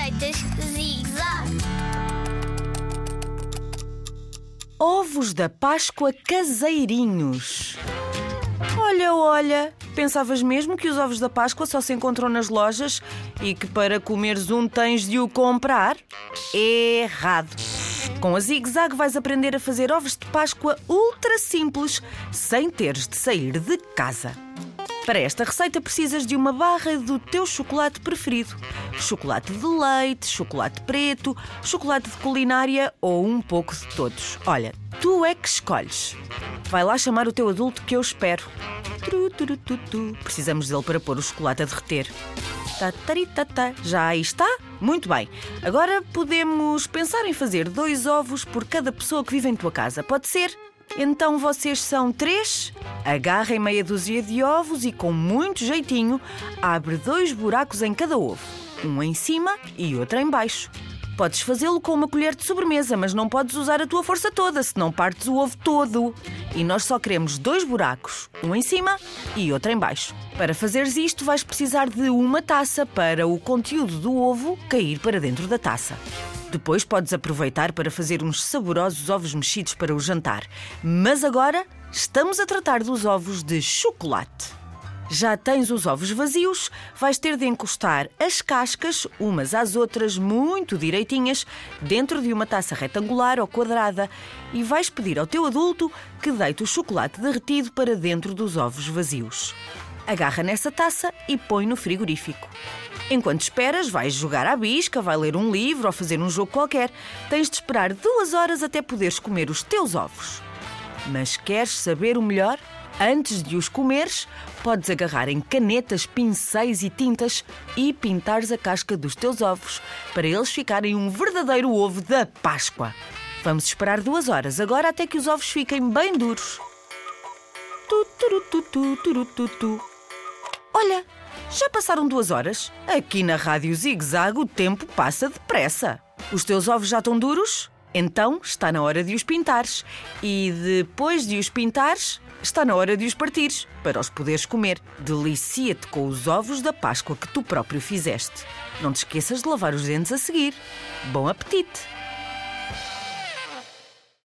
Receitas Zig-Zag. Ovos da Páscoa caseirinhos. Olha, olha, pensavas mesmo que os ovos da Páscoa só se encontram nas lojas e que para comeres um tens de o comprar? Errado. Com a Zig Zag vais aprender a fazer ovos de Páscoa ultra simples, sem teres de sair de casa. Para esta receita precisas de uma barra do teu chocolate preferido. Chocolate de leite, chocolate preto, chocolate de culinária ou um pouco de todos. Olha, tu é que escolhes. Vai lá chamar o teu adulto que eu espero. Precisamos dele para pôr o chocolate a derreter. Já aí está? Muito bem. Agora podemos pensar em fazer dois ovos por cada pessoa que vive em tua casa. Pode ser? Então vocês são três? Agarrem meia dúzia de ovos e, com muito jeitinho, abre dois buracos em cada ovo. Um em cima e outro em baixo. Podes fazê-lo com uma colher de sobremesa, mas não podes usar a tua força toda, senão partes o ovo todo. E nós só queremos dois buracos, um em cima e outro em baixo. Para fazeres isto, vais precisar de uma taça para o conteúdo do ovo cair para dentro da taça. Depois podes aproveitar para fazer uns saborosos ovos mexidos para o jantar. Mas agora estamos a tratar dos ovos de chocolate. Já tens os ovos vazios, vais ter de encostar as cascas, umas às outras, muito direitinhas, dentro de uma taça retangular ou quadrada e vais pedir ao teu adulto que deite o chocolate derretido para dentro dos ovos vazios. Agarra nessa taça e põe no frigorífico. Enquanto esperas, vais jogar à bisca, vai ler um livro ou fazer um jogo qualquer. Tens de esperar duas horas até poderes comer os teus ovos. Mas queres saber o melhor? Antes de os comeres, podes agarrar em canetas, pincéis e tintas e pintares a casca dos teus ovos para eles ficarem um verdadeiro ovo da Páscoa. Vamos esperar duas horas agora até que os ovos fiquem bem duros. Tu, tu, tu. Olha, já passaram duas horas? Aqui na Rádio Zig Zag o tempo passa depressa. Os teus ovos já estão duros? Então está na hora de os pintares. E depois de os pintares, está na hora de os partires, para os poderes comer. Delicia-te com os ovos da Páscoa que tu próprio fizeste. Não te esqueças de lavar os dentes a seguir. Bom apetite!